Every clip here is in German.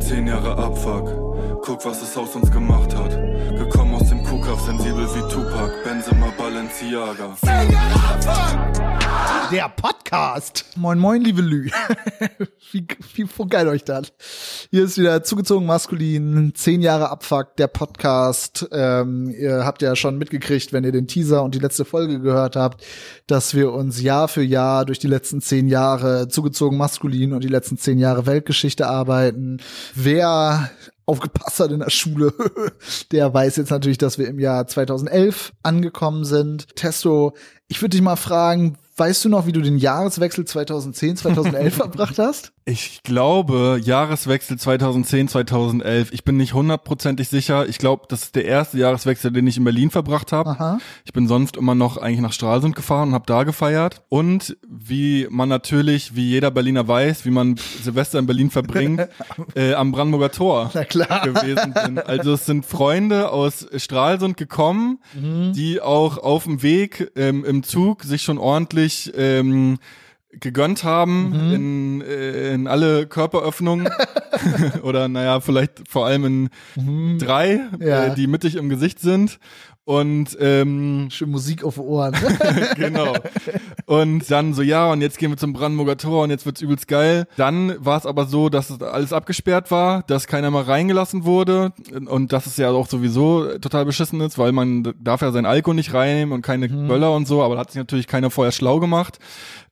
Zehn Jahre Abfuck, guck, was es aus uns gemacht hat. Gekommen aus dem Kuhkauf, sensibel wie Tupac, Benzema Balenciaga. Zehn Jahre Abfuck! Der Podcast. Moin, moin, liebe Lü. wie, wie geil euch das. Hier ist wieder zugezogen maskulin, zehn Jahre Abfuck, der Podcast. Ähm, ihr habt ja schon mitgekriegt, wenn ihr den Teaser und die letzte Folge gehört habt, dass wir uns Jahr für Jahr durch die letzten zehn Jahre zugezogen maskulin und die letzten zehn Jahre Weltgeschichte arbeiten. Wer aufgepasst hat in der Schule, der weiß jetzt natürlich, dass wir im Jahr 2011 angekommen sind. Testo, ich würde dich mal fragen, weißt du noch, wie du den Jahreswechsel 2010, 2011 verbracht hast? Ich glaube, Jahreswechsel 2010, 2011. Ich bin nicht hundertprozentig sicher. Ich glaube, das ist der erste Jahreswechsel, den ich in Berlin verbracht habe. Ich bin sonst immer noch eigentlich nach Stralsund gefahren und habe da gefeiert. Und wie man natürlich, wie jeder Berliner weiß, wie man Silvester in Berlin verbringt, äh, am Brandenburger Tor gewesen bin. Also es sind Freunde aus Stralsund gekommen, Mhm. die auch auf dem Weg ähm, im Zug sich schon ordentlich ähm, gegönnt haben Mhm. in, äh, in alle Körperöffnungen oder naja, vielleicht vor allem in drei, Mhm. Ja. äh, die mittig im Gesicht sind. Und ähm, Schön Musik auf Ohren. genau. Und dann so, ja, und jetzt gehen wir zum Brandenburger Tor und jetzt wird's übelst geil. Dann war es aber so, dass es alles abgesperrt war, dass keiner mal reingelassen wurde und dass es ja auch sowieso total beschissen ist, weil man darf ja sein Alkohol nicht reinnehmen und keine Böller und so, aber da hat sich natürlich keiner vorher schlau gemacht.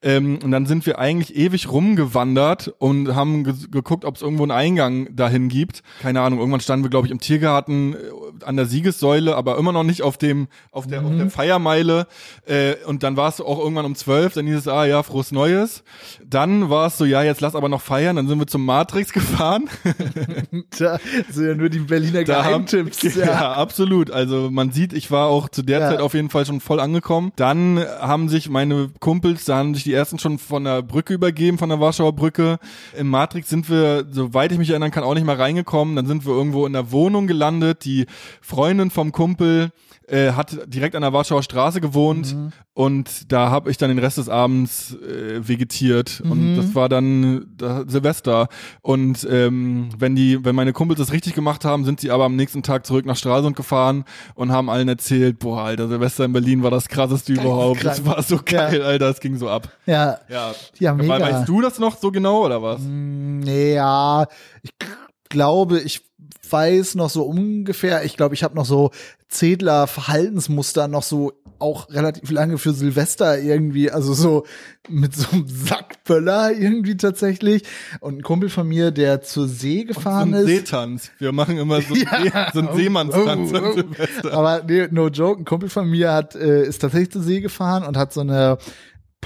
Ähm, und dann sind wir eigentlich ewig rumgewandert und haben ge geguckt, ob es irgendwo einen Eingang dahin gibt. Keine Ahnung, irgendwann standen wir, glaube ich, im Tiergarten äh, an der Siegessäule, aber immer noch nicht auf dem, auf der, auf der Feiermeile. Äh, und dann war es auch irgendwann um zwölf, dann hieß es, ah ja, frohes Neues. Dann war es so, ja, jetzt lass aber noch feiern. Dann sind wir zum Matrix gefahren. da sind ja nur die Berliner Da haben- Geheimtipps. Ja. absolut. Also man sieht, ich war auch zu der Ja. Zeit auf jeden Fall schon voll angekommen. Dann haben sich meine Kumpels, da haben sich die ersten schon von der Brücke übergeben, von der Warschauer Brücke. Im Matrix sind wir, soweit ich mich erinnern kann, auch nicht mal reingekommen. Dann sind wir irgendwo in der Wohnung gelandet. Die Freundin vom Kumpel äh, hat direkt an der Warschauer Straße gewohnt Mhm. und da habe ich dann den Rest des Abends äh, vegetiert und Mhm. das war dann da, Silvester und ähm, wenn die wenn meine Kumpels das richtig gemacht haben, sind sie aber am nächsten Tag zurück nach Stralsund gefahren und haben allen erzählt, boah, Alter, Silvester in Berlin war das krasseste überhaupt. Das krank. war so geil, Alter, es ging so ab. Ja, Ja. ja mega. Weißt du das noch so genau oder was? Nee, ja, ich glaube, ich weiß noch so ungefähr, ich glaube, ich habe noch so Zedler Verhaltensmuster noch so auch relativ lange für Silvester irgendwie, also so mit so einem Sackböller irgendwie tatsächlich. Und ein Kumpel von mir, der zur See So gefahren ein ist. Seetanz. Wir machen immer so, einen See, so einen Seemannstanz Oh, an oh. Silvester. Aber nee, no joke, ein Kumpel von mir hat, äh, ist tatsächlich zur See gefahren und hat so eine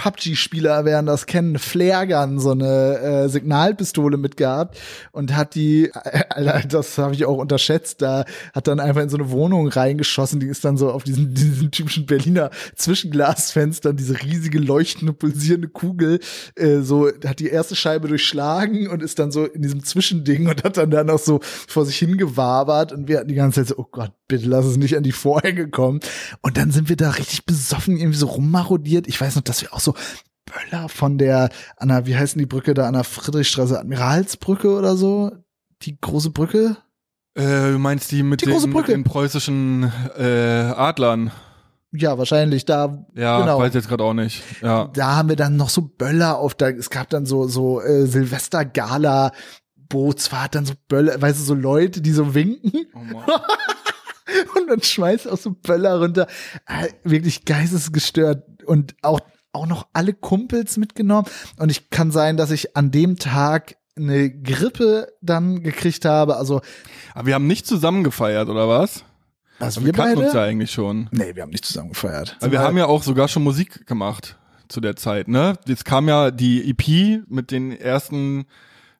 PUBG-Spieler werden das kennen, eine Flaregun, so eine äh, Signalpistole mitgehabt und hat die, äh, das habe ich auch unterschätzt, da hat dann einfach in so eine Wohnung reingeschossen, die ist dann so auf diesen, diesen typischen Berliner Zwischenglasfenstern, diese riesige leuchtende, pulsierende Kugel, äh, so, hat die erste Scheibe durchschlagen und ist dann so in diesem Zwischending und hat dann da noch so vor sich hingewabert und wir hatten die ganze Zeit so, oh Gott, bitte lass es nicht an die Vorhänge kommen. Und dann sind wir da richtig besoffen irgendwie so rummarodiert. Ich weiß noch, dass wir auch so Böller von der, an der, wie heißen die Brücke da, an der Friedrichstraße, Admiralsbrücke oder so? Die große Brücke? Äh, du meinst die mit Die den, Brücke. den preußischen äh, Adlern? Ja, wahrscheinlich da. Ja, genau. weiß jetzt gerade auch nicht. Ja. Da haben wir dann noch so Böller auf da, es gab dann so, so äh, Silvester-Gala, Bootsfahrt, dann so Böller, weißt du, so Leute, die so winken. Oh Mann. und dann schmeißt auch so Böller runter. Äh, Wirklich geistesgestört und auch, auch noch alle Kumpels mitgenommen. Und ich kann sein, dass ich an dem Tag eine Grippe dann gekriegt habe. Also, Aber wir haben nicht zusammen gefeiert, oder was? also wir wir kannten beide? uns ja eigentlich schon. Nee, wir haben nicht zusammen gefeiert. Weil wir haben ja auch sogar schon Musik gemacht zu der Zeit, ne? Jetzt kam ja die EP mit den ersten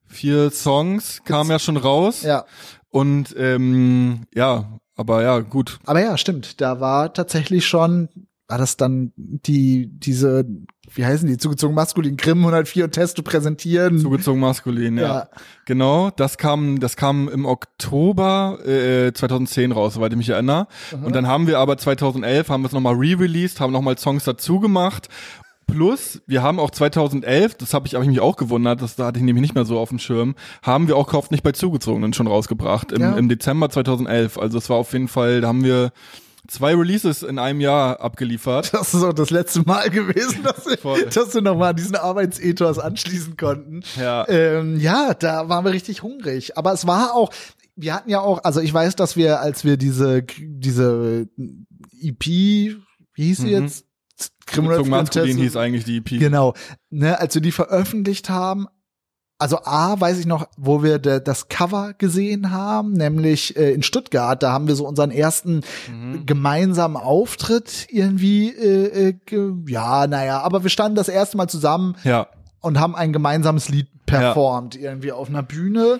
vier Songs, kam ja schon raus. ja. Und ähm, ja, aber ja, gut. Aber ja, stimmt. Da war tatsächlich schon, war das dann die, diese, wie heißen die, zugezogen maskulin, Grimm 104 und Testo präsentieren. Zugezogen maskulin, ja. Ja. Genau, das kam, das kam im Oktober äh, 2010 raus, soweit ich mich erinnere. Und dann haben wir aber 2011 haben wir es nochmal re-released, haben nochmal Songs dazu gemacht plus, wir haben auch 2011, das habe ich, hab ich mich auch gewundert, das da hatte ich nämlich nicht mehr so auf dem Schirm, haben wir auch Kauft nicht bei Zugezogenen schon rausgebracht, im, Ja. im Dezember 2011. Also es war auf jeden Fall, da haben wir zwei Releases in einem Jahr abgeliefert. Das ist auch das letzte Mal gewesen, dass, wir- dass wir nochmal an diesen Arbeitsethos anschließen konnten. Ja. Ähm, ja, da waren wir richtig hungrig. Aber es war auch, wir hatten ja auch, also ich weiß, dass wir, als wir diese, diese EP, wie hieß sie Mhm. jetzt? Fantasy- hieß eigentlich die EP. Genau. Ne, als wir die veröffentlicht haben, also A, weiß ich noch, wo wir de, das Cover gesehen haben, nämlich äh, in Stuttgart, da haben wir so unseren ersten Mhm. gemeinsamen Auftritt irgendwie, äh, äh, ge ja, naja, aber wir standen das erste Mal zusammen Ja, und haben ein gemeinsames Lied performt, irgendwie auf einer Bühne.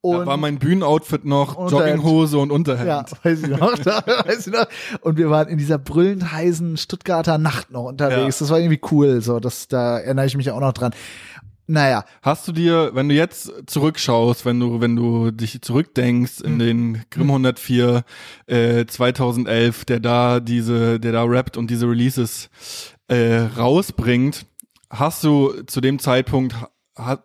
Und da war mein Bühnenoutfit noch Unterhemd. Jogginghose und Unterhemd. ja, weiß ich noch, da, weiß ich noch. Und wir waren in dieser brüllend heißen Stuttgarter Nacht noch unterwegs. Ja. Das war irgendwie cool, so, das, da erinnere ich mich auch noch dran. Naja, Hast du dir, wenn du jetzt zurückschaust, wenn du, wenn du dich zurückdenkst in den Grimm 104 äh, 2011, der da diese, der da rappt und diese Releases äh, rausbringt, hast du zu dem Zeitpunkt, ha,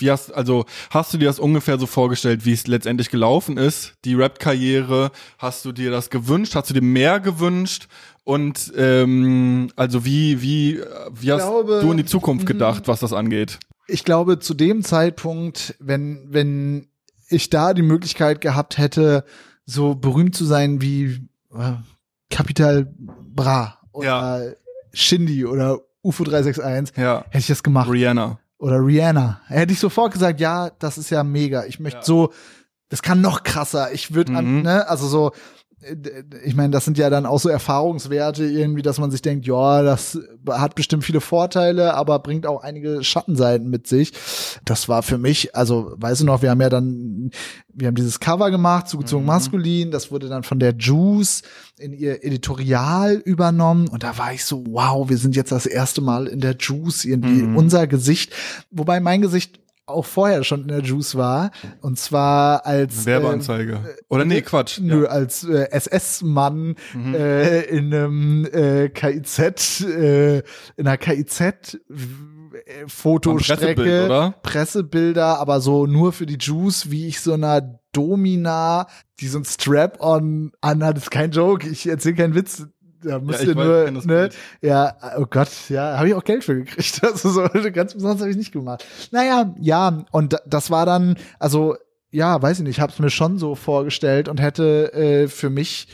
wie hast, also hast du dir das ungefähr so vorgestellt, wie es letztendlich gelaufen ist, die Rap-Karriere? Hast du dir das gewünscht? Hast du dir mehr gewünscht? Und ähm, also wie, wie, wie hast glaube, du in die Zukunft mhm. gedacht, was das angeht? ich glaube, zu dem Zeitpunkt, wenn, wenn ich da die Möglichkeit gehabt hätte, so berühmt zu sein wie äh, Capital Bra oder Shindy oder UFO 361, Ja. hätte ich das gemacht. Rihanna. Oder Rihanna. Hätte ich sofort gesagt, ja, das ist ja mega. Ich möchte Ja. so, das kann noch krasser. Ich würde an, Mhm. ne, also so, ich meine, das sind ja dann auch so Erfahrungswerte irgendwie, dass man sich denkt, ja, das hat bestimmt viele Vorteile, aber bringt auch einige Schattenseiten mit sich. Das war für mich, also weißt du noch, wir haben ja dann, wir haben dieses Cover gemacht, zugezogen Mhm. maskulin, das wurde dann von der Juice in ihr Editorial übernommen und da war ich so, wow, wir sind jetzt das erste Mal in der Juice, irgendwie Mhm. unser Gesicht, wobei mein Gesicht auch vorher schon in der Juice war und zwar als Werbeanzeige. Oder nee, Quatsch. Nö, Ja. als äh, SS-Mann Mhm. äh, in einem äh, KIZ, äh, in einer KIZ äh, Fotostrecke, Pressebild, oder? Pressebilder, aber so nur für die Juice, wie ich so einer Domina, die so ein Strap-on anhat, ist kein Joke, ich erzähle keinen Witz. Da müsst ich ihr nur, ne, ja, oh Gott, ja, habe ich auch Geld für gekriegt. Also so ganz besonders habe ich nicht gemacht. Naja, ja, und da- das war dann, also ja, weiß ich nicht, ich habe es mir schon so vorgestellt und hätte äh, für mich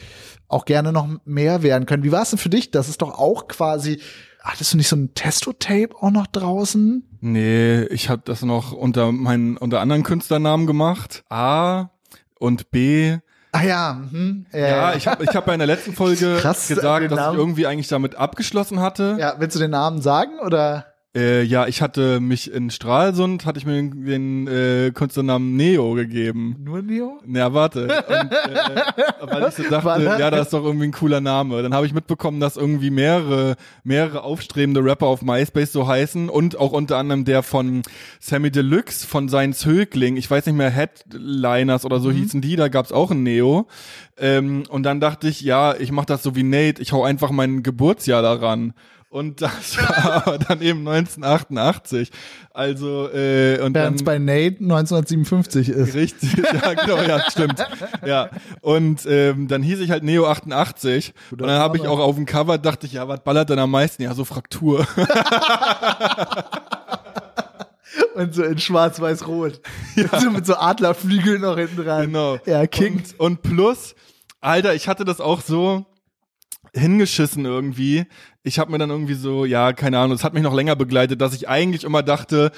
auch gerne noch mehr werden können. Wie war es denn für dich? Das ist doch auch quasi, hattest du nicht so ein Testo-Tape auch noch draußen? Nee, ich habe das noch unter meinen unter anderen Künstlernamen gemacht. A und B. Ah ja, mhm. ja, Ja, ich habe ich hab ja in der letzten Folge Krass, gesagt, dass ich Namen. irgendwie eigentlich damit abgeschlossen hatte. ja, willst du den Namen sagen oder? Äh, ja, ich hatte mich in Stralsund, hatte ich mir den, den äh, Künstlernamen Neo gegeben. Nur Neo? Ja, warte. Und, äh, weil ich so dachte, ja, das ist doch irgendwie ein cooler Name. Dann habe ich mitbekommen, dass irgendwie mehrere, mehrere aufstrebende Rapper auf MySpace so heißen und auch unter anderem der von Sammy Deluxe, von seinen Zögling, ich weiß nicht mehr, Headliners oder so Mhm. hießen die, da gab's auch ein Neo. Ähm, und dann dachte ich, ja, ich mache das so wie Nate, ich hau einfach mein Geburtsjahr daran. Und das war aber dann eben 1988. Also, äh, und Während es dann, bei Nate 1957 ist. Richtig, ja, genau, ja, stimmt. Ja. Und ähm, dann hieß ich halt Neo 88 und dann habe ich auch auf dem Cover dachte ich, ja, was ballert denn am meisten? Ja, so Fraktur. Und so in schwarz-weiß-rot. So mit so Adlerflügeln noch hinten dran. genau. Ja, King. Und, und plus, Alter, ich hatte das auch so hingeschissen irgendwie. Ich habe mir dann irgendwie so, ja, keine Ahnung, es hat mich noch länger begleitet, dass ich eigentlich immer dachte,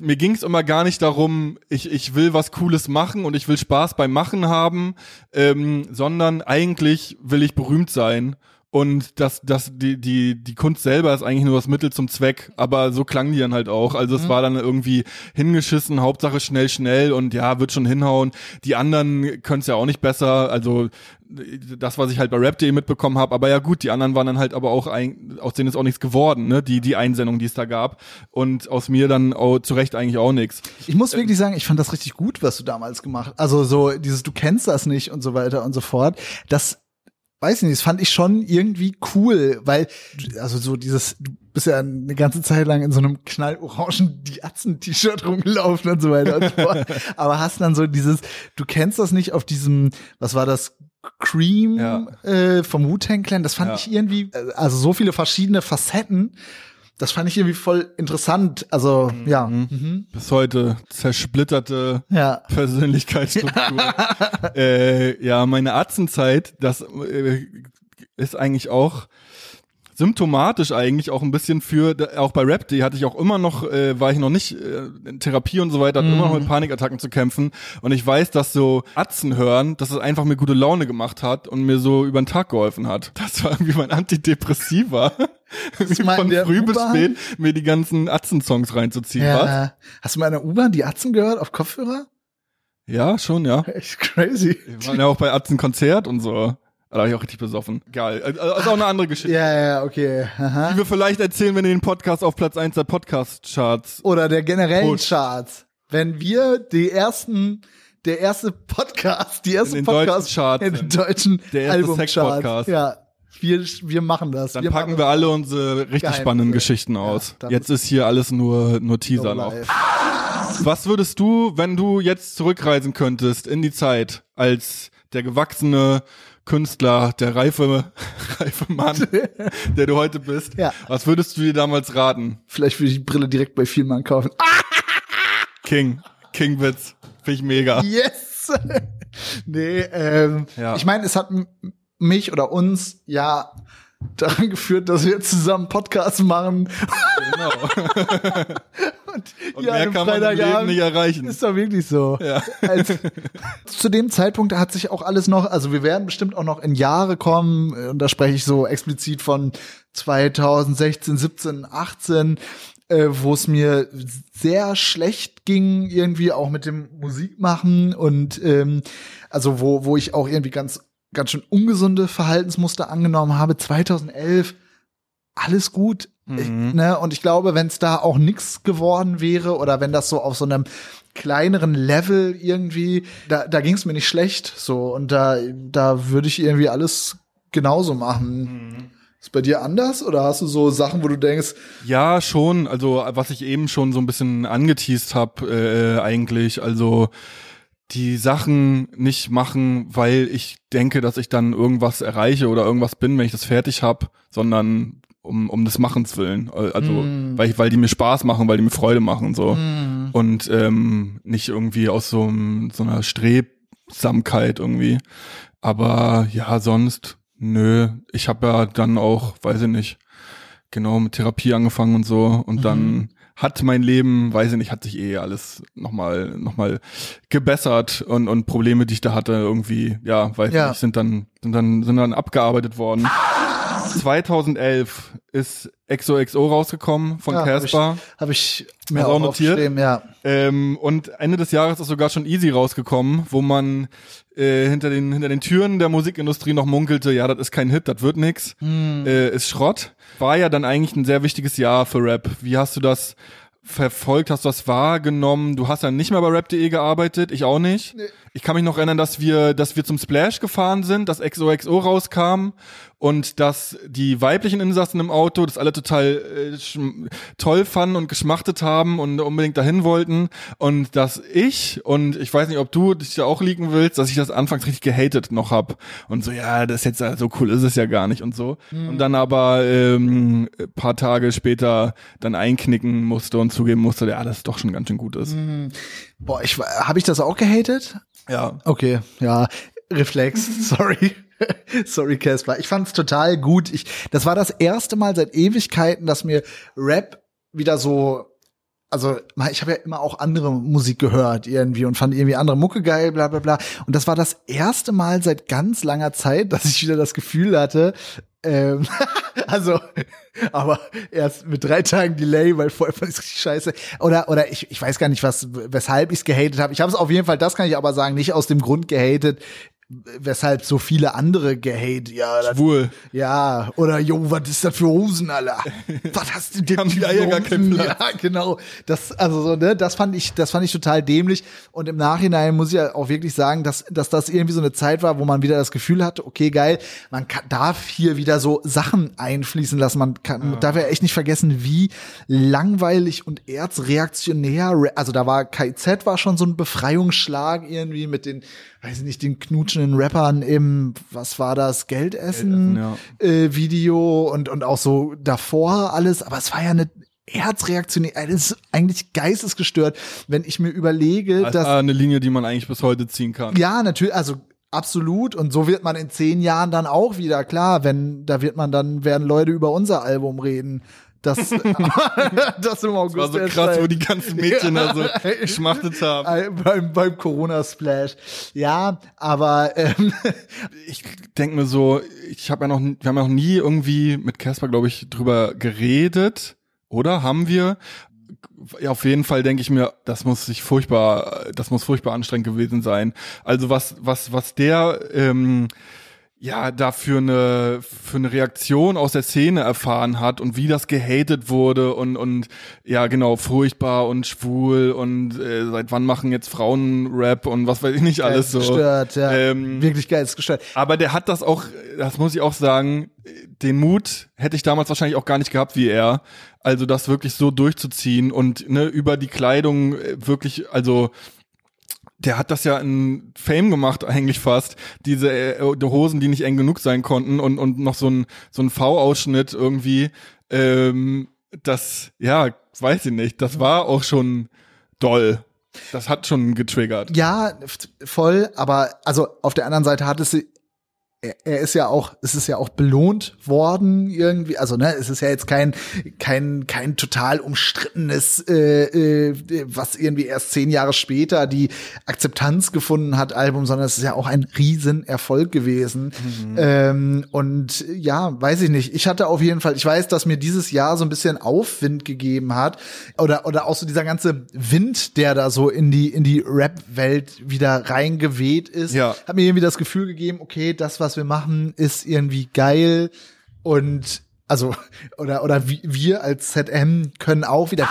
mir ging es immer gar nicht darum, ich, ich will was Cooles machen und ich will Spaß beim Machen haben, ähm, sondern eigentlich will ich berühmt sein. Und das, das, die, die, die Kunst selber ist eigentlich nur das Mittel zum Zweck, aber so klang die dann halt auch. Also es war dann irgendwie hingeschissen, Hauptsache schnell, schnell und ja, wird schon hinhauen. Die anderen können es ja auch nicht besser. Also das, was ich halt bei Rap.de mitbekommen habe, aber ja gut, die anderen waren dann halt aber auch ein, aus denen ist auch nichts geworden, ne? Die, die Einsendung, die es da gab. Und aus mir dann auch zu Recht eigentlich auch nichts. Ich muss wirklich sagen, ich fand das richtig gut, was du damals gemacht hast. Also so dieses, du kennst das nicht und so weiter und so fort. Das weiß nicht, das fand ich schon irgendwie cool, weil, also so dieses, du bist ja eine ganze Zeit lang in so einem knallorangen Diatzen-T-Shirt rumgelaufen und so weiter und so fort. Aber hast dann so dieses, du kennst das nicht auf diesem, was war das, Cream Ja. äh, vom Wu-Tang Clan, das fand Ja. ich irgendwie, äh, also so viele verschiedene Facetten, das fand ich irgendwie voll interessant. Also, ja. Mhm. Bis heute zersplitterte Ja. Persönlichkeitsstruktur. äh, ja, meine Atzenzeit, das äh, ist eigentlich auch symptomatisch eigentlich auch ein bisschen für, auch bei Rap, die hatte ich auch immer noch, äh, war ich noch nicht äh, in Therapie und so weiter, hatte immer noch mit Panikattacken zu kämpfen. Und ich weiß, dass so Atzen hören, dass es einfach mir gute Laune gemacht hat und mir so über den Tag geholfen hat. Das war irgendwie mein Antidepressiva. Mal in von früh bis spät mir die ganzen Atzen-Songs reinzuziehen. Was? ja. Hast du mal in der U-Bahn die Atzen gehört auf Kopfhörer? Ja, schon, ja. Echt crazy. Wir waren ja auch bei Atzen Konzert und so. Da war ich auch richtig besoffen. Geil. Also ist auch eine andere Geschichte. Ja, ja, okay. Aha. Die wir vielleicht erzählen, wenn ihr den Podcast auf Platz 1 der Podcast-Charts. Oder der generellen Gut. Charts. Wenn wir die ersten, der erste Podcast, die erste In den Podcast in den deutschen Der erste Albumcharts. Sex-Podcast. Ja, wir, wir machen das. Dann wir packen wir alle unsere richtig Geheimnisse. spannenden Geschichten aus. dann jetzt ist hier alles nur, nur Teaser noch. Was würdest du, wenn du jetzt zurückreisen könntest in die Zeit als der gewachsene Künstler, der reife, reife Mann, der du heute bist, Ja. was würdest du dir damals raten? Vielleicht würde ich die Brille direkt bei Vielmann kaufen. King, King-Witz, finde ich mega. Yes! nee, ähm, Ja. ich meine, es hat mich oder uns ja daran geführt, dass wir jetzt zusammen Podcasts machen. Genau. Und, Und ja, mehr kann man im Leben nicht erreichen. Ist doch wirklich so. Ja. Als, zu dem Zeitpunkt hat sich auch alles noch, also wir werden bestimmt auch noch in Jahre kommen, äh, und da spreche ich so explizit von 2016, 17, 18, äh, wo es mir sehr schlecht ging, irgendwie auch mit dem Musikmachen und ähm, also wo, wo ich auch irgendwie ganz, ganz schön ungesunde Verhaltensmuster angenommen habe. 2011 alles gut. Ich, Mhm. ne? Und ich glaube, wenn es da auch nix geworden wäre oder wenn das so auf so einem kleineren Level irgendwie, da, da ging es mir nicht schlecht. So und da, da würde ich irgendwie alles genauso machen. Mhm. Ist bei dir anders oder hast du so Sachen, wo du denkst, Ja, schon. Also was ich eben schon so ein bisschen angeteased habe, äh, eigentlich. Also die Sachen nicht machen, weil ich denke, dass ich dann irgendwas erreiche oder irgendwas bin, wenn ich das fertig habe, sondern um, um des Machens willen. Also Mm. weil, ich, weil die mir Spaß machen, weil die mir Freude machen so. mm, Und ähm, nicht irgendwie aus so, einem- so einer Strebsamkeit irgendwie. Aber ja, sonst, nö. Ich habe ja dann auch, weiß ich nicht, genau mit Therapie angefangen und so. Und dann hat mein Leben, weiß ich nicht, hat sich eh alles nochmal noch mal gebessert und, und Probleme, die ich da hatte, irgendwie, ja, weiß Ja. nicht, sind dann, sind dann, sind dann abgearbeitet worden. 2011 ist XOXO rausgekommen von Ja, hab Casper. habe ich mir Hast du auch auch notiert? ja. Ähm, und Ende des Jahres ist sogar schon Easy rausgekommen, wo man äh, hinter den hinter den Türen der Musikindustrie noch munkelte, ja, das ist kein Hit, das wird nix, äh, ist Schrott. War ja dann eigentlich ein sehr wichtiges Jahr für Rap. Wie hast du das verfolgt? Hast du das wahrgenommen? Du hast ja nicht mehr bei Rap.de gearbeitet, ich auch nicht. Ich kann mich noch erinnern, dass wir, dass wir zum Splash gefahren sind, dass XOXO rauskam und dass die weiblichen Insassen im Auto das alle total äh, toll fanden und geschmachtet haben und unbedingt dahin wollten. Und dass ich und ich weiß nicht, ob du dich da auch liegen willst, dass ich das anfangs richtig gehatet noch hab. Und so ja, das ist jetzt so cool ist es ja gar nicht und so. Und dann aber ähm, ein paar Tage später dann einknicken musste und zugeben musste, ja, das doch schon ganz schön gut ist. Boah, ich habe ich das auch gehatet? Ja. Okay, ja, Reflex, sorry. sorry, Casper. Ich fand's total gut. Ich, das war das erste Mal seit Ewigkeiten, dass mir Rap wieder so also ich habe ja immer auch andere Musik gehört irgendwie und fand irgendwie andere Mucke geil, bla bla bla. Und das war das erste Mal seit ganz langer Zeit, dass ich wieder das Gefühl hatte, ähm, also, aber erst mit drei Tagen Delay, weil vorher fand ich richtig scheiße. Oder, oder ich, ich weiß gar nicht, was, weshalb ich es gehatet habe. Ich habe es auf jeden Fall, das kann ich aber sagen, nicht aus dem Grund gehatet, weshalb so viele andere gehate, ja, das, Schwul. ja, oder jo, was ist das für Hosen, Alter? was hast du denn die Eier gar keinen? Platz. Ja, genau. Das, also so, ne, das fand ich, das fand ich total dämlich. Und im Nachhinein muss ich ja auch wirklich sagen, dass, dass das irgendwie so eine Zeit war, wo man wieder das Gefühl hatte, okay, geil, man kann, darf hier wieder so Sachen einfließen lassen. Man kann, darf ja echt nicht vergessen, wie langweilig und erzreaktionär, also da war KIZ war schon so ein Befreiungsschlag irgendwie mit den, weiß ich nicht, den knutschenden Rappern im, was war das, Geldessen, Geldessen, äh, Video und, und auch so davor alles, aber es war ja eine Herzreaktionär, das ist eigentlich geistesgestört, wenn ich mir überlege, Das dass ist eine Linie, die man eigentlich bis heute ziehen kann. ja, natürlich, also absolut. Und so wird man in zehn Jahren dann auch wieder klar, wenn da wird man dann werden Leute über unser Album reden. Das, das im August War so krass, erscheint. wo die ganzen Mädchen da so geschmachtet haben. Beim, beim Corona-Splash. Ja, aber ähm, Ich denke mir so, ich habe ja noch, wir haben ja noch nie irgendwie mit Casper, glaube ich, drüber geredet, oder? Haben wir? Ja, auf jeden Fall denke ich mir, das muss sich furchtbar, das muss furchtbar anstrengend gewesen sein. Also was, was, was der ähm, ja da für eine für eine Reaktion aus der Szene erfahren hat und wie das gehatet wurde und und ja genau furchtbar und schwul und äh, seit wann machen jetzt Frauen Rap und was weiß ich nicht alles so. gestört, ja. Ähm, Wirklich geil, gestört. aber der hat das auch, das muss ich auch sagen, den Mut hätte ich damals wahrscheinlich auch gar nicht gehabt wie er. Also das wirklich so durchzuziehen und ne, über die Kleidung äh, wirklich, also der hat das ja in Fame gemacht eigentlich fast. Diese äh, die Hosen, die nicht eng genug sein konnten und und noch so ein so ein V-Ausschnitt irgendwie. Ähm, das, ja, weiß ich nicht. Das war auch schon doll. Das hat schon getriggert. Ja, voll, aber also auf der anderen Seite hat es sie- er, er ist ja auch, es ist ja auch belohnt worden irgendwie, also ne, es ist ja jetzt kein kein kein total umstrittenes, äh, äh, was irgendwie erst zehn Jahre später die Akzeptanz gefunden hat Album, sondern es ist ja auch ein Riesenerfolg gewesen. Ähm, und ja, weiß ich nicht. Ich hatte auf jeden Fall, ich weiß, dass mir dieses Jahr so ein bisschen Aufwind gegeben hat oder oder auch so dieser ganze Wind, der da so in die in die Rap-Welt wieder reingeweht ist, Ja. hat mir irgendwie das Gefühl gegeben, okay, das was wir machen ist irgendwie geil und also oder oder wir als ZM können auch wieder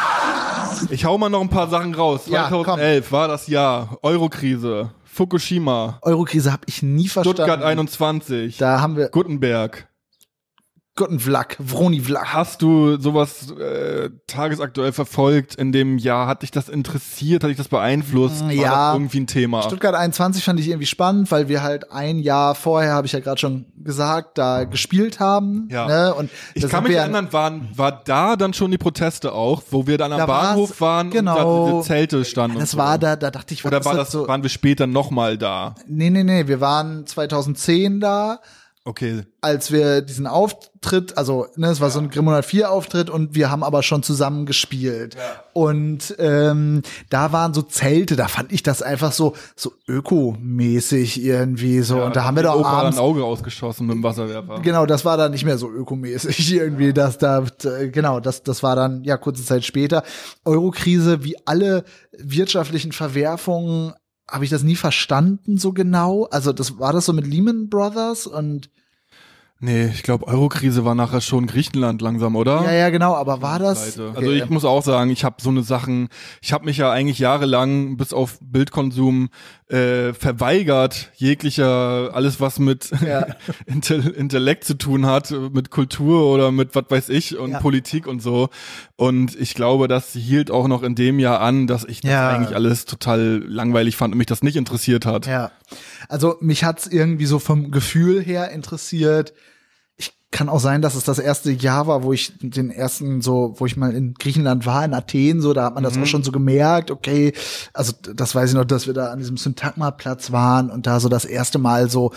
Ich hau mal noch ein paar Sachen raus. Ja, 2011 war das Jahr. Eurokrise. Fukushima. Eurokrise habe ich nie verstanden. Stuttgart 21. Da haben wir Gutenberg. Gottenvlak, Vroni Vlak. Hast du sowas äh, tagesaktuell verfolgt in dem Jahr? Hat dich das interessiert? Hat dich das beeinflusst? War Ja. irgendwie ein Thema? Stuttgart 21 fand ich irgendwie spannend, weil wir halt ein Jahr vorher, habe ich ja gerade schon gesagt, da gespielt haben. Ja. Ne? Und ich kann mich erinnern, waren, war da dann schon die Proteste auch, wo wir dann am Da Bahnhof waren genau. und da diese Zelte standen. Das und war so. da, da dachte ich, was Oder war das, so? waren wir später nochmal da? Nee, nee, nee, wir waren 2010 da, Okay. als wir diesen Auftritt, also ne, es war so ein Grimm 104 Auftritt und wir haben aber schon zusammen gespielt. Und ähm, da waren so Zelte, da fand ich das einfach so so ökomäßig irgendwie so. und da haben wir doch Opa abends ein Auge ausgeschossen mit dem Wasserwerfer. Genau, das war dann nicht mehr so ökomäßig irgendwie, dass da äh, genau, das das war dann ja kurze Zeit später Eurokrise, wie alle wirtschaftlichen Verwerfungen habe ich das nie verstanden so genau. Also das war das so mit Lehman Brothers und Nee, ich glaube, Eurokrise war nachher schon Griechenland langsam, oder? ja ja genau, aber war das okay, Also ich muss auch sagen, ich habe so eine Sachen, ich habe mich ja eigentlich jahrelang bis auf Bildkonsum äh, verweigert, jeglicher, alles was mit Ja. Intel Intellekt zu tun hat, mit Kultur oder mit was weiß ich und Ja. Politik und so. Und ich glaube, das hielt auch noch in dem Jahr an, dass ich das Ja. eigentlich alles total langweilig fand und mich das nicht interessiert hat. Ja. Also mich hat's irgendwie so vom Gefühl her interessiert. Ich kann auch sein, dass es das erste Jahr war, wo ich den ersten so, wo ich mal in Griechenland war, in Athen, so, da hat man das auch schon so gemerkt, okay, also das weiß ich noch, dass wir da an diesem Syntagma-Platz waren und da so das erste Mal so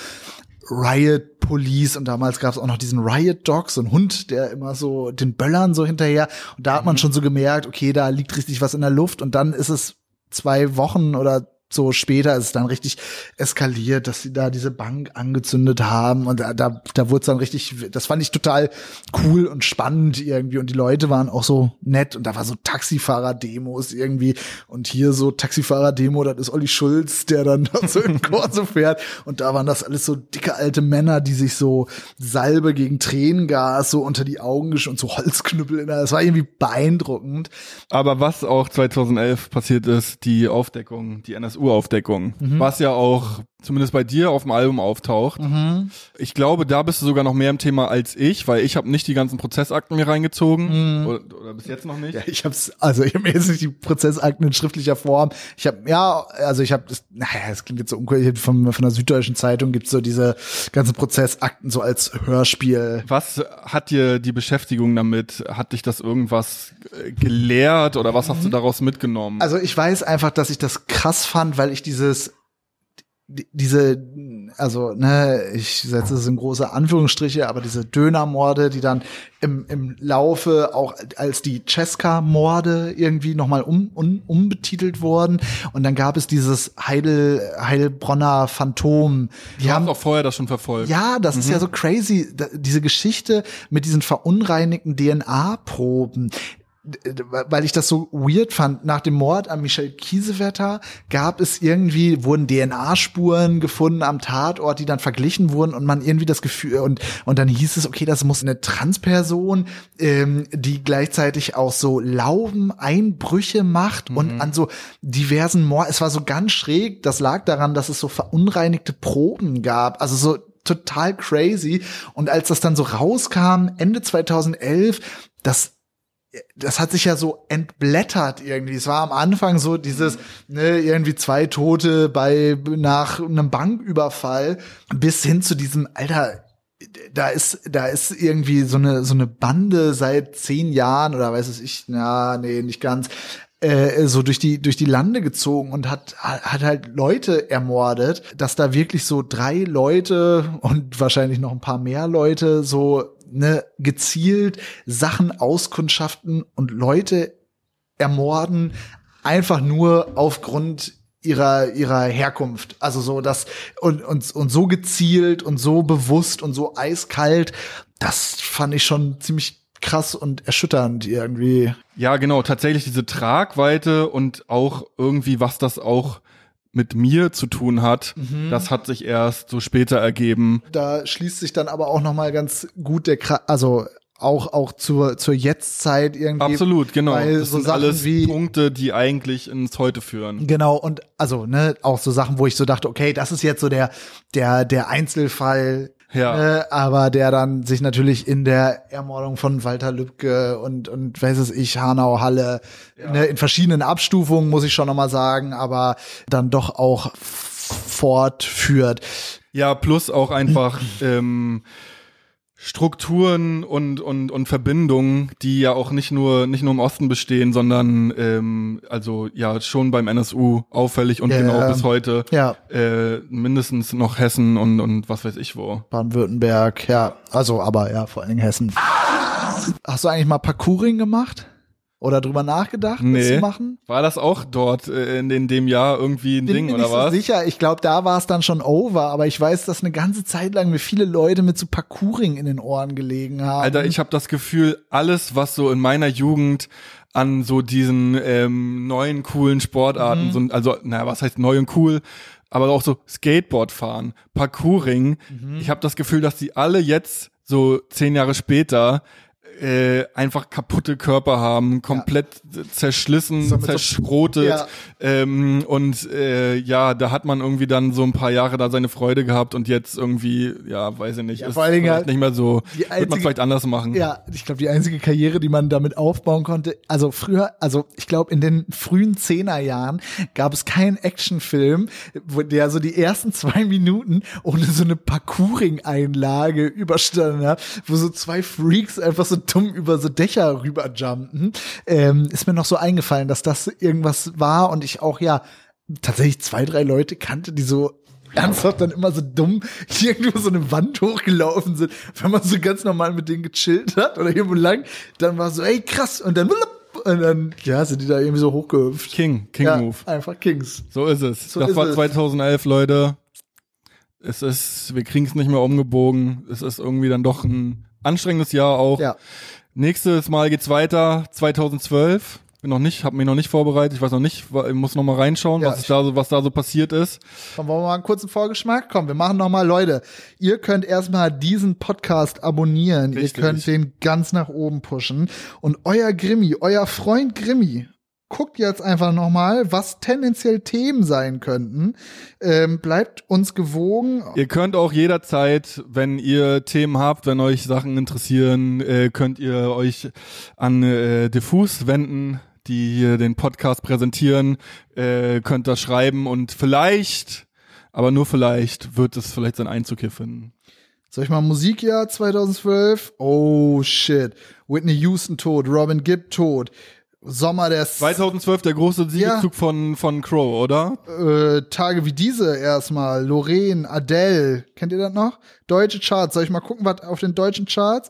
Riot Police und damals gab es auch noch diesen Riot Dog, so ein Hund, der immer so den Böllern so hinterher. Und da hat man schon so gemerkt, okay, da liegt richtig was in der Luft. Und dann ist es zwei Wochen oder so später ist es dann richtig eskaliert, dass sie da diese Bank angezündet haben und da, da, da wurde es dann richtig, das fand ich total cool und spannend irgendwie und die Leute waren auch so nett und da war so Taxifahrer-Demos irgendwie und hier so Taxifahrer-Demo, das ist Olli Schulz, der dann so im Corso fährt und da waren das alles so dicke alte Männer, die sich so Salbe gegen Tränengas so unter die Augen und so Holzknüppel in der, das war irgendwie beeindruckend. Aber was auch 2011 passiert ist, die Aufdeckung, die NSU-Aufdeckung, was ja auch zumindest bei dir auf dem Album auftaucht. Ich glaube, da bist du sogar noch mehr im Thema als ich, weil ich habe nicht die ganzen Prozessakten mir reingezogen oder, oder bis jetzt noch nicht. Ja, ich hab's, also ich habe jetzt nicht die Prozessakten in schriftlicher Form. Ich habe ja, also ich habe das, naja, es klingt jetzt so uncool, von, von der Süddeutschen Zeitung gibt's so diese ganzen Prozessakten so als Hörspiel. Was hat dir die Beschäftigung damit? Hat dich das irgendwas gelehrt oder was hast du daraus mitgenommen? Also ich weiß einfach, dass ich das krass fand, weil ich dieses die- diese, also, ne, ich setze es in große Anführungsstriche, aber diese Dönermorde, die dann im, im Laufe auch als die Cesca-Morde irgendwie nochmal um, um, umbetitelt wurden. Und dann gab es dieses Heidel, Heilbronner Phantom. Die du haben auch vorher das schon verfolgt. ja, das ist ja so crazy, diese Geschichte mit diesen verunreinigten DNA-Proben. D- Weil ich das so weird fand, nach dem Mord an Michel Kiesewetter gab es irgendwie, wurden DNA-Spuren gefunden am Tatort, die dann verglichen wurden und man irgendwie das Gefühl, und, und dann hieß es, okay, das muss eine Transperson, ähm, die gleichzeitig auch so Laubeneinbrüche macht und an so diversen Mord, es war so ganz schräg, das lag daran, dass es so verunreinigte Proben gab, also so total crazy. Und als das dann so rauskam, Ende 2011, das das hat sich ja so entblättert irgendwie. Es war am Anfang so dieses, ne, irgendwie zwei Tote bei, nach einem Banküberfall bis hin zu diesem, Alter, da ist, da ist irgendwie so eine, so eine Bande seit zehn Jahren oder weiß es ich, na, nee, nicht ganz, äh, so durch die, durch die Lande gezogen und hat, hat halt Leute ermordet, dass da wirklich so drei Leute und wahrscheinlich noch ein paar mehr Leute so, ne, gezielt Sachen auskundschaften und Leute ermorden, einfach nur aufgrund ihrer ihrer Herkunft. Also so das und und und so gezielt und so bewusst und so eiskalt das fand ich schon ziemlich krass und erschütternd irgendwie. Ja, genau, tatsächlich diese Tragweite und auch irgendwie, was das auch mit mir zu tun hat, das hat sich erst so später ergeben. da schließt sich dann aber auch noch mal ganz gut der Kra also auch auch zur zur Jetztzeit irgendwie Absolut, genau. weil das so sind Sachen alles wie Punkte, die eigentlich ins Heute führen. Genau, und also, ne, auch so Sachen, wo ich so dachte, okay, das ist jetzt so der, der, der Einzelfall, Ja. äh, aber der dann sich natürlich in der Ermordung von Walter Lübcke und, und weiß es ich, Hanau, Halle, ne, in verschiedenen Abstufungen, muss ich schon nochmal sagen, aber dann doch auch fortführt. Ja, plus auch einfach ähm, Strukturen und, und, und Verbindungen, die ja auch nicht nur, nicht nur im Osten bestehen, sondern ähm, also ja schon beim NSU auffällig und Ja, genau ja. bis heute Ja, äh, mindestens noch Hessen und, und was weiß ich wo. Baden-Württemberg, ja, also, aber ja, vor allen Dingen Hessen. Hast du eigentlich mal Parkouring gemacht? Oder drüber nachgedacht, das Nee. zu machen? War das auch dort äh, in, in dem Jahr irgendwie ein Bin Ding mir oder nicht was? so sicher. Ich glaube, da war es dann schon over, aber ich weiß, dass eine ganze Zeit lang mir viele Leute mit so Parkouring in den Ohren gelegen haben. Alter, ich habe das Gefühl, alles, was so in meiner Jugend an so diesen ähm, neuen coolen Sportarten, Mhm. so, also naja, was heißt neu und cool, aber auch so Skateboard fahren, Parkouring. Mhm. Ich habe das Gefühl, dass die alle jetzt so zehn Jahre später äh, einfach kaputte Körper haben, komplett zerschlissen, So zerschrotet Ja. ähm, und äh, ja, da hat man irgendwie dann so ein paar Jahre da seine Freude gehabt und jetzt irgendwie, ja, weiß ich nicht, Ja, ist vor allen Dingen vielleicht halt nicht mehr so, die wird man einzige- vielleicht anders machen. Ja, ich glaube, die einzige Karriere, die man damit aufbauen konnte, also früher, also ich glaube, in den frühen Zehnerjahren gab es keinen Actionfilm, wo der so die ersten zwei Minuten ohne so eine Parkouring-Einlage überstanden hat, wo so zwei Freaks einfach so dumm über so Dächer rüberjumpen. Ähm, ist mir noch so eingefallen, dass das irgendwas war und ich auch ja tatsächlich zwei, drei Leute kannte, die so ernsthaft dann immer so dumm irgendwo so eine Wand hochgelaufen sind, wenn man so ganz normal mit denen gechillt hat oder irgendwo lang, dann war so, ey krass, und dann Und dann, ja, sind die da irgendwie so hochgehüpft. King, King ja, Move. Einfach Kings. So ist es. So das ist war es. 2011, Leute. Es ist, wir kriegen es nicht mehr umgebogen. Es ist irgendwie dann doch ein anstrengendes Jahr auch. Ja. Nächstes Mal geht's weiter, 2012. Bin noch nicht, habe mich noch nicht vorbereitet. Ich weiß noch nicht, muss noch mal reinschauen, Ja, was, da so, was da so passiert ist. Komm, wollen wir mal einen kurzen Vorgeschmack? Komm, wir machen noch mal, Leute. Ihr könnt erstmal diesen Podcast abonnieren. Richtig. Ihr könnt den ganz nach oben pushen. Und euer Grimmi, euer Freund Grimmi, guckt jetzt einfach noch mal, was tendenziell Themen sein könnten. Ähm, bleibt uns gewogen. Ihr könnt auch jederzeit, wenn ihr Themen habt, wenn euch Sachen interessieren, äh, könnt ihr euch an äh, Diffus wenden, die hier den Podcast präsentieren, äh, könnt das schreiben und vielleicht, aber nur vielleicht, wird es vielleicht seinen Einzug hier finden. Soll ich mal Musikjahr 2012? Oh shit. Whitney Houston tot, Robin Gibb tot. Sommer der S 2012 der große Siegeszug von, von Crow, oder? äh, Tage wie diese erstmal. Lorraine, Adele. Kennt ihr das noch? Deutsche Charts. Soll ich mal gucken, was auf den deutschen Charts?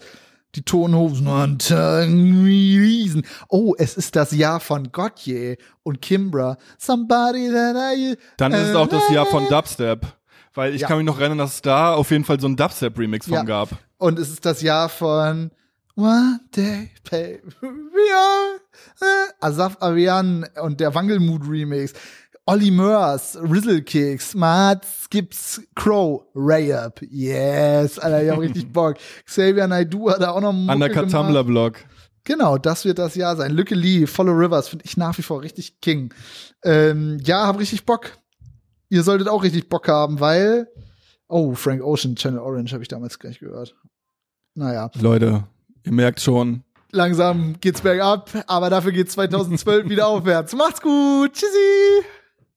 Die Tonhosen wie Riesen. Oh, es ist das Jahr von Gotye und Kimbra. Somebody that I. Dann ist es auch das Jahr von Dubstep. Weil ich Ja. kann mich noch erinnern, dass es da auf jeden Fall so einen Dubstep-Remix von Ja. gab. Und es ist das Jahr von One Day Pay. Äh, Asaf Avian und der Wangelmut Remix. Olli Mörs, Rizzle Kicks, Mats Gibbs, Crow, Ray-Up. Yes, Alter, ich hab richtig Bock. Xavier Naidoo hat da auch noch Mucke Undercut. Tumblr Blog. Genau, das wird das Jahr sein. Lücke Lee, Follow Rivers, finde ich nach wie vor richtig King. Ähm, ja, hab richtig Bock. Ihr solltet auch richtig Bock haben, weil. Oh, Frank Ocean, Channel Orange habe ich damals gleich gehört. Naja, Leute, ihr merkt schon, langsam geht's bergab, aber dafür geht's 2012 wieder aufwärts. Macht's gut, tschüssi!